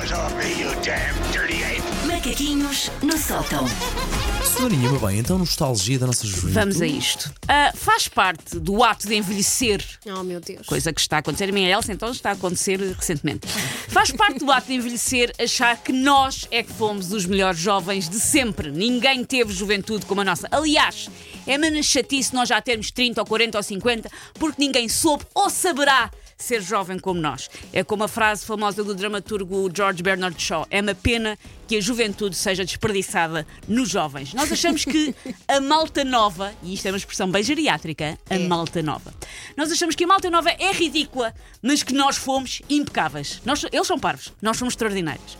paws off me, you damn dirty ape! Macaquinhos no sótão. Soninha, bem, então nostalgia da nossa juventude. Vamos a isto. Ah, faz parte do ato de envelhecer, Oh, meu Deus. coisa que está a acontecer. A minha Elsa, então, está a acontecer recentemente. Faz parte do ato de envelhecer achar que nós é que fomos os melhores jovens de sempre. Ninguém teve juventude como a nossa. Aliás, é menos chatice nós já termos 30 ou 40 ou 50, porque ninguém soube ou saberá ser jovem como nós. É como a frase famosa do dramaturgo George Bernard Shaw: é uma pena que a juventude seja desperdiçada nos jovens. Nós achamos que a malta nova, e isto é uma expressão bem geriátrica, a malta nova. Nós achamos que a malta nova é ridícula, mas que nós fomos impecáveis. Nós, eles são parvos, nós somos extraordinários.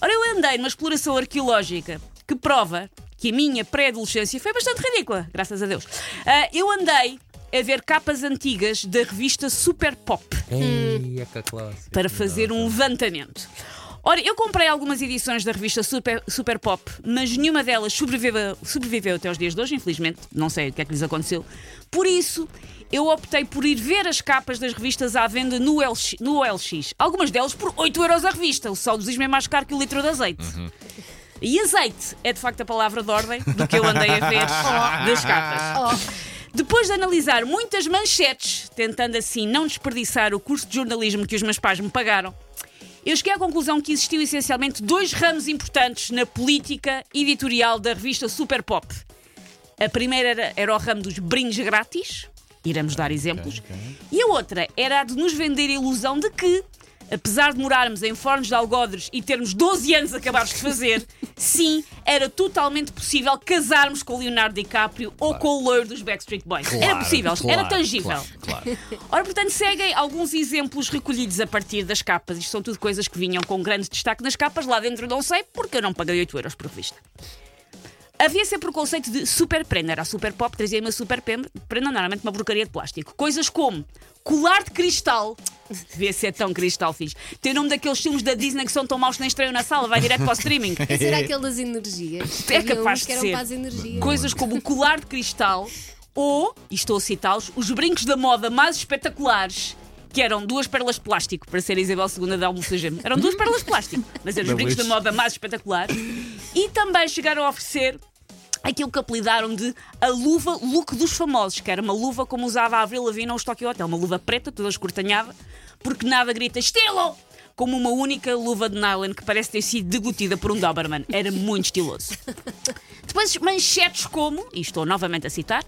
Ora, eu andei numa exploração arqueológica que prova que a minha pré-adolescência foi bastante ridícula, graças a Deus. Ah, eu andei a ver capas antigas da revista Super Pop Ei, é que clássico. para fazer um levantamento. Ora, eu comprei algumas edições da revista Super, Super Pop, mas nenhuma delas sobreviveu, sobreviveu até os dias de hoje, infelizmente. Não sei o que é que lhes aconteceu. Por isso, eu optei por ir ver as capas das revistas à venda no, LX, no OLX. Algumas delas por 8 euros a revista. O saudosismo é mais caro que o litro de azeite. E azeite é de facto a palavra de ordem do que eu andei a ver das capas. Depois de analisar muitas manchetes, tentando assim não desperdiçar o curso de jornalismo que os meus pais me pagaram, eu cheguei à conclusão que existiam essencialmente dois ramos importantes na política editorial da revista Super Pop. A primeira era, era o ramo dos brindes grátis, iremos dar exemplos, e a outra era a de nos vender a ilusão de que, apesar de morarmos em fornos de algodres e termos 12 anos acabados de fazer, sim, era totalmente possível casarmos com o Leonardo DiCaprio ou com o loiro dos Backstreet Boys. era Claro, possível, era claro, tangível. Claro, claro. Ora, portanto, seguem alguns exemplos recolhidos a partir das capas. Isto são tudo coisas que vinham com grande destaque nas capas. Lá dentro não sei, porque eu não paguei 8 euros por revista. Havia sempre o conceito de super prenda. Era a super pop, trazia uma super prenda, normalmente uma porcaria de plástico. Coisas como colar de cristal. Devia ser tão cristal, filhos. Tem o nome daqueles filmes da Disney que são tão maus que nem estreiam na sala, vai direto para o streaming. Esse era aquele das energias. É capaz de ser. Coisas como o colar de cristal ou, e estou a citá-los, os brincos da moda mais espetaculares. Que eram duas pérolas de plástico, para ser a Isabel II da Almocegem. Eram duas pérolas de plástico, mas eram os brincos da moda mais espetaculares. E também chegaram a oferecer aquilo que apelidaram de a luva look dos famosos, que era uma luva como usava a Avril Lavigne aos Tokyo Hotel, uma luva preta, toda escortanhada, porque nada grita estilo! Como uma única luva de nylon que parece ter sido deglutida por um Doberman. Era muito estiloso. Depois manchetes como, e estou novamente a citar,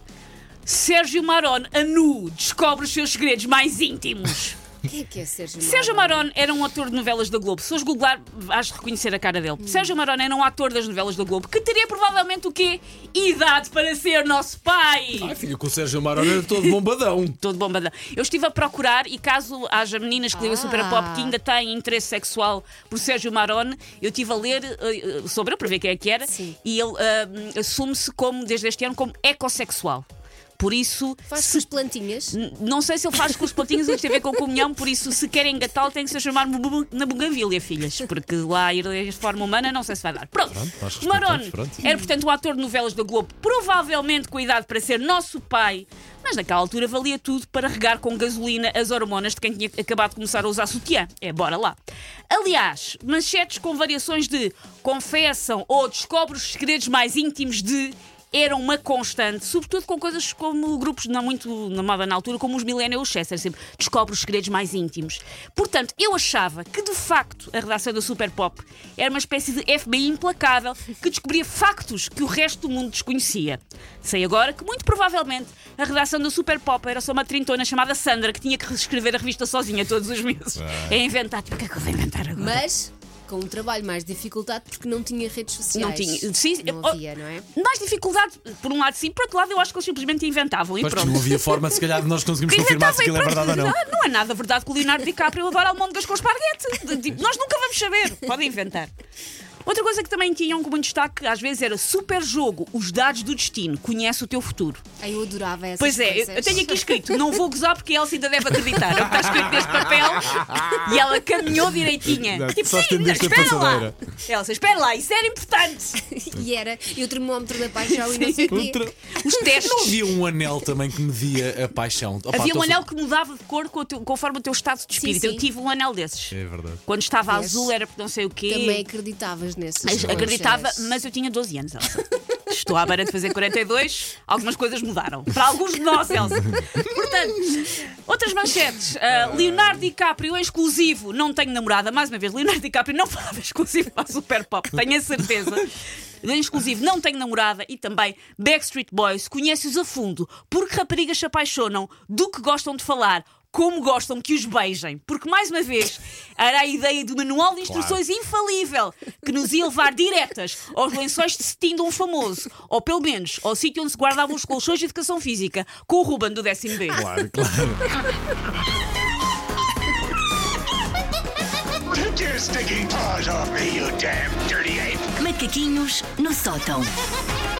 Sérgio Maron, a nu, descobre os seus segredos mais íntimos. Quem é que é Sérgio Sérgio Maron era um ator de novelas da Globo. Se fores googlar, vais reconhecer a cara dele. Sérgio Maron era um ator das novelas da Globo que teria provavelmente o quê? Idade para ser nosso pai. Ai, filho, com o Sérgio Marona era todo bombadão. Todo bombadão. Eu estive a procurar e caso haja meninas que Ah. Super Pop que ainda têm interesse sexual por Sérgio Maron, eu estive a ler eh, sobre ele para ver quem é que era Sim. e ele eh, assume-se como, desde este ano, como ecossexual. Por isso, Faz se com as plantinhas. N- Não sei se ele faz com os plantinhos ou tem a ver com comunhão, por isso, se querem engatá-lo, tem que se chamar na Bugavilha, filhas. Porque lá ir de forma humana não sei se vai dar. Pronto. pronto. era, portanto, um ator de novelas da Globo, provavelmente com idade para ser nosso pai, mas naquela altura valia tudo para regar com gasolina as hormonas de quem tinha acabado de começar a usar sutiã. É, bora lá. Aliás, manchetes com variações de confessam ou descobre os segredos mais íntimos de eram uma constante, sobretudo com coisas como grupos não muito na moda na altura, como os Millennial Chester, sempre descobre os segredos mais íntimos. Portanto, eu achava que de facto a redação da Super Pop era uma espécie de FBI implacável que descobria factos que o resto do mundo desconhecia. Sei agora que muito provavelmente a redação da Super Pop era só uma trintona chamada Sandra que tinha que reescrever a revista sozinha todos os meses. É inventar. Tipo, o que é que eu vou inventar agora? Mas com um trabalho mais dificultado porque não tinha redes sociais. Não tinha. Sim, Não oh, havia, não é? Mais dificuldade, por um lado, sim, por outro lado, eu acho que eles simplesmente inventavam e Mas pronto. não havia forma, se calhar, de nós conseguimos confirmar se aquilo é Inventavam e verdade ou pronto. não. Não é nada verdade que o Leonardo DiCaprio adora almôndegas com esparguete. Tipo, nós nunca vamos saber. Podem inventar. Outra coisa que também tinham como destaque, às vezes, era super jogo, os dados do destino, conhece o teu futuro. Ai, eu adorava essas Pois é, eu, coisas. eu tenho aqui escrito, não vou gozar porque a Elsa ainda deve acreditar. É o que está escrito neste papel e ela caminhou direitinha. Exato, Tipo, só sim, não, espera lá. Elsa, espera lá, isso era importante. E era, e o termómetro da paixão e não sei o quê. Os testes. Não havia um anel também que media a paixão. Opa, Havia um anel que mudava de cor com o teu- conforme o teu estado de espírito. sim. Eu tive um anel desses. É verdade. Quando estava Vês? azul era porque não sei o quê. Também acreditavas nesses. Acreditava, mas eu tinha 12 anos, Elsa. Estou à beira de fazer 42, algumas coisas mudaram. Para alguns de nós, Elsa. Portanto, outras manchetes. Ah, Leonardo DiCaprio é exclusivo, não tenho namorada. Mais uma vez, Leonardo DiCaprio não falava exclusivo para a Super Pop, tenho a certeza. Em exclusivo, não tenho namorada e também Backstreet Boys conhece-os a fundo porque raparigas se apaixonam do que gostam de falar. Como gostam que os beijem. Porque, mais uma vez, era a ideia do manual de instruções infalível que nos ia levar diretas aos lençóis de cetim de um famoso, ou pelo menos ao sítio onde se guardavam os colchões de educação física, com o Ruben do décimo B. Claro, claro. Take your stinking paws off me, you damn dirty ape! Macaquinhos no sótão.